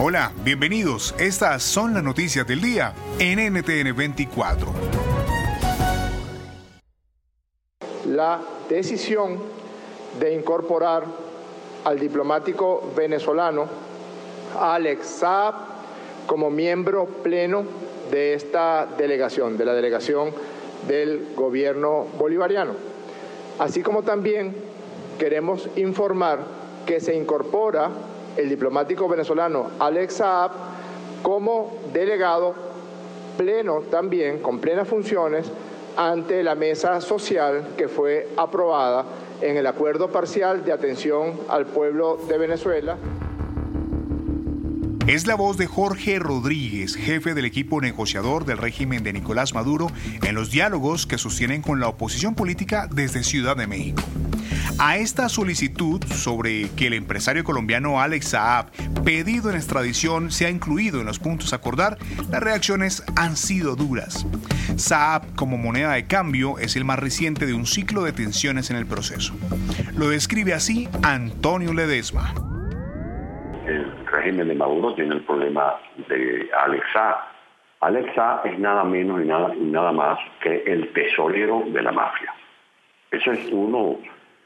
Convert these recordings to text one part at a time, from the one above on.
Hola, bienvenidos. Estas son las noticias del día en NTN 24. La decisión de incorporar al diplomático venezolano Alex Saab como miembro pleno de esta delegación, de la delegación del gobierno bolivariano. Así como también queremos informar que se incorpora el diplomático venezolano Alex Saab como delegado pleno también, con plenas funciones, ante la mesa social que fue aprobada en el acuerdo parcial de atención al pueblo de Venezuela. Es la voz de Jorge Rodríguez, jefe del equipo negociador del régimen de Nicolás Maduro, en los diálogos que sostienen con la oposición política desde Ciudad de México. A esta solicitud sobre que el empresario colombiano Alex Saab, pedido en extradición, sea incluido en los puntos a acordar, las reacciones han sido duras. Saab, como moneda de cambio, es el más reciente de un ciclo de tensiones en el proceso. Lo describe así Antonio Ledesma. Régimen de Maduro tiene el problema de Alex Saab. Alex Saab es nada menos y nada, y nada más que el tesorero de la mafia. Eso es uno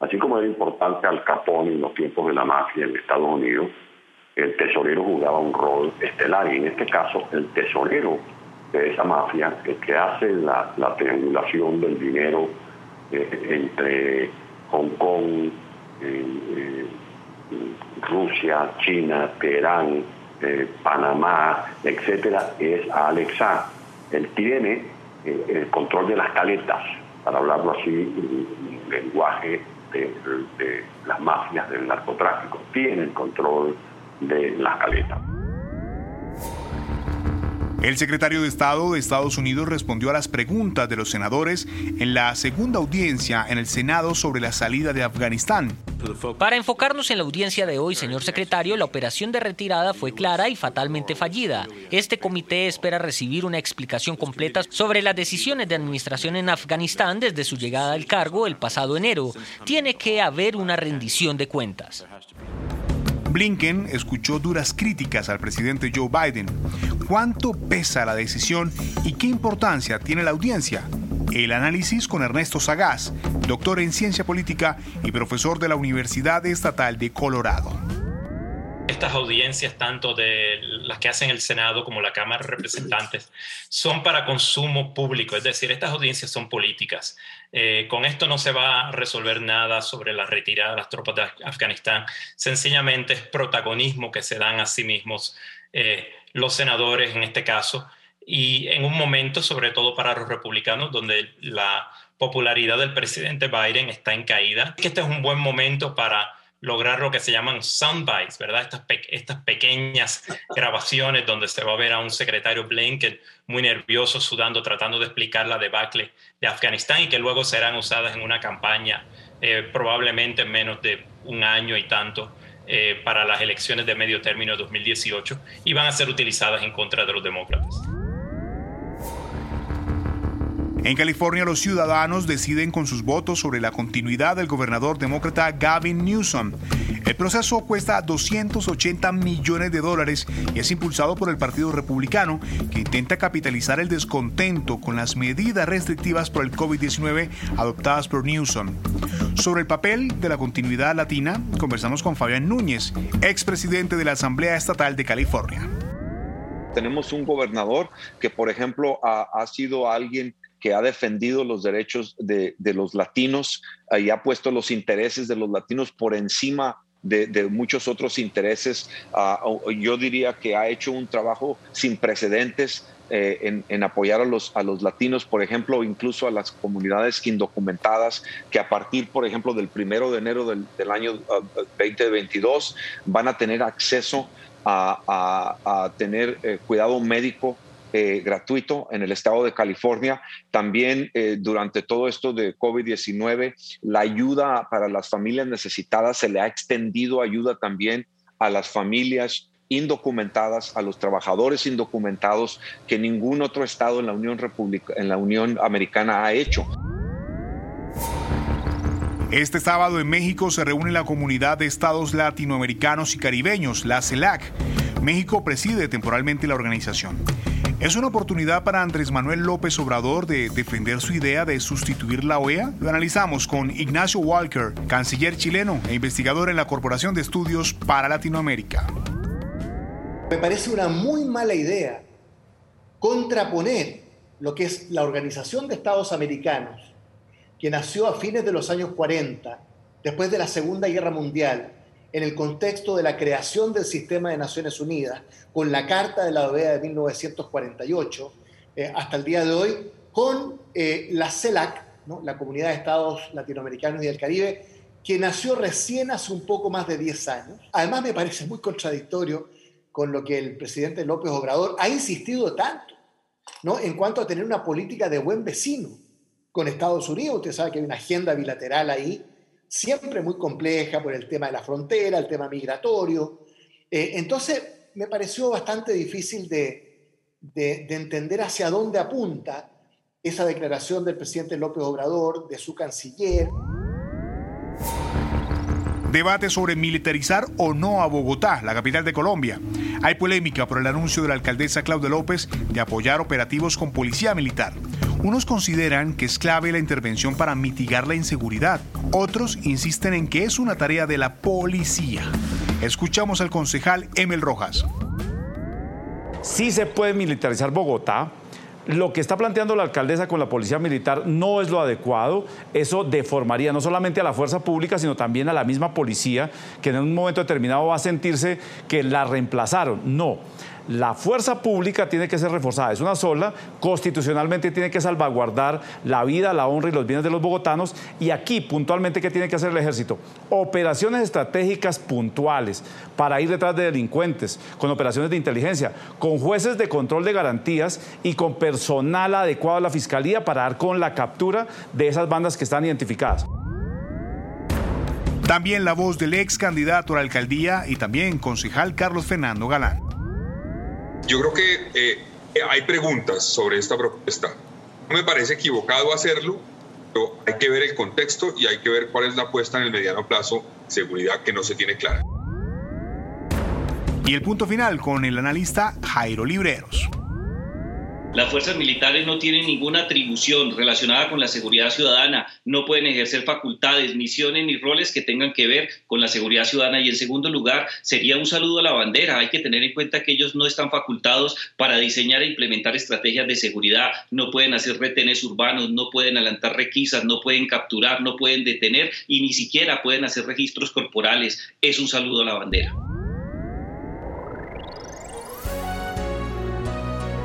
Así como era importante Al Capone en los tiempos de la mafia en Estados Unidos, el tesorero jugaba un rol estelar y en este caso el tesorero de esa mafia, el que hace la, triangulación del dinero eh, entre Hong Kong, eh, eh, Rusia, China, Teherán, Panamá, etcétera, es Alexa. Él tiene el control de las caletas, para hablarlo así, en lenguaje de, las mafias del narcotráfico, tiene el control de la caleta. El secretario de Estado de Estados Unidos respondió a las preguntas de los senadores en la segunda audiencia en el Senado sobre la salida de Afganistán. Para enfocarnos en la audiencia de hoy, señor secretario, la operación de retirada fue clara y fatalmente fallida. Este comité espera recibir una explicación completa sobre las decisiones de administración en Afganistán desde su llegada al cargo el pasado enero. Tiene que haber una rendición de cuentas. Blinken escuchó duras críticas al presidente Joe Biden. ¿Cuánto pesa la decisión y qué importancia tiene la audiencia? El análisis con Ernesto Sagaz, doctor en ciencia política y profesor de la Universidad Estatal de Colorado estas audiencias, tanto de las que hacen el Senado como la Cámara de Representantes, son para consumo público, es decir, estas audiencias son políticas. Eh, con esto no se va a resolver nada sobre la retirada de las tropas de Afganistán, sencillamente es protagonismo que se dan a sí mismos eh, los senadores en este caso, y en un momento, sobre todo para los republicanos, donde la popularidad del presidente Biden está en caída, que este es un buen momento para lograr lo que se llaman soundbites, ¿verdad? Estas, estas pequeñas grabaciones donde se va a ver a un secretario Blinken muy nervioso, sudando, tratando de explicar la debacle de Afganistán y que luego serán usadas en una campaña eh, probablemente en menos de un año y tanto eh, para las elecciones de medio término de 2018 y van a ser utilizadas en contra de los demócratas. En California, los ciudadanos deciden con sus votos sobre la continuidad del gobernador demócrata Gavin Newsom. El proceso cuesta 280 millones de dólares y es impulsado por el Partido Republicano, que intenta capitalizar el descontento con las medidas restrictivas por el COVID-19 adoptadas por Newsom. Sobre el papel de la continuidad latina, conversamos con Fabián Núñez, expresidente de la Asamblea Estatal de California. Tenemos un gobernador que, por ejemplo, ha, ha sido alguien que ha defendido los derechos de, los latinos y ha puesto los intereses de los latinos por encima de, muchos otros intereses. Ah, yo diría que ha hecho un trabajo sin precedentes eh, en, apoyar a los, a los latinos, por ejemplo, incluso a las comunidades indocumentadas, que a partir, por ejemplo, del primero de enero del, año 2022 ah, van a tener acceso a, tener eh, cuidado médico eh, gratuito en el estado de California. También eh, durante todo esto de COVID-19, la ayuda para las familias necesitadas se le ha extendido ayuda también a las familias indocumentadas, a los trabajadores indocumentados que ningún otro estado en la Unión República, en la Unión Americana ha hecho. Este sábado en México se reúne la comunidad de estados latinoamericanos y caribeños, la CELAC. México preside temporalmente la organización. ¿Es una oportunidad para Andrés Manuel López Obrador de defender su idea de sustituir la OEA? Lo analizamos con Ignacio Walker, canciller chileno e investigador en la Corporación de Estudios para Latinoamérica. Me parece una muy mala idea contraponer lo que es la Organización de Estados Americanos, que nació a fines de los años 40, después de la Segunda Guerra Mundial, en el contexto de la creación del sistema de Naciones Unidas, con la Carta de la OEA de 1948, eh, hasta el día de hoy, con eh, la CELAC, la Comunidad de Estados Latinoamericanos y del Caribe, que nació recién hace un poco más de 10 años. Además, me parece muy contradictorio con lo que el presidente López Obrador ha insistido tanto, ¿no? en cuanto a tener una política de buen vecino con Estados Unidos. Usted sabe que hay una agenda bilateral ahí siempre muy compleja por el tema de la frontera, el tema migratorio. Eh, entonces, me pareció bastante difícil de, de, entender hacia dónde apunta esa declaración del presidente López Obrador, de su canciller. Debate sobre militarizar o no a Bogotá, la capital de Colombia. Hay polémica por el anuncio de la alcaldesa Claudia López de apoyar operativos con policía militar. Unos consideran que es clave la intervención para mitigar la inseguridad. Otros insisten en que es una tarea de la policía. Escuchamos al concejal Emel Rojas. Sí se puede militarizar Bogotá, lo que está planteando la alcaldesa con la policía militar no es lo adecuado. Eso deformaría no solamente a la fuerza pública, sino también a la misma policía, que en un momento determinado va a sentirse que la reemplazaron. No. La fuerza pública tiene que ser reforzada, es una sola, constitucionalmente tiene que salvaguardar la vida, la honra y los bienes de los bogotanos. Y aquí, puntualmente, ¿qué tiene que hacer el ejército? Operaciones estratégicas puntuales para ir detrás de delincuentes, con operaciones de inteligencia, con jueces de control de garantías y con personal adecuado a la fiscalía para dar con la captura de esas bandas que están identificadas. También la voz del ex candidato a la alcaldía y también concejal Carlos Fernando Galán. Yo creo que eh, hay preguntas sobre esta propuesta. No me parece equivocado hacerlo, pero hay que ver el contexto y hay que ver cuál es la apuesta en el mediano plazo seguridad que no se tiene clara. Y el punto final con el analista Jairo Libreros. Las fuerzas militares no tienen ninguna atribución relacionada con la seguridad ciudadana, no pueden ejercer facultades, misiones ni roles que tengan que ver con la seguridad ciudadana. Y en segundo lugar, sería un saludo a la bandera. Hay que tener en cuenta que ellos no están facultados para diseñar e implementar estrategias de seguridad, no pueden hacer retenes urbanos, no pueden adelantar requisas, no pueden capturar, no pueden detener y ni siquiera pueden hacer registros corporales. Es un saludo a la bandera.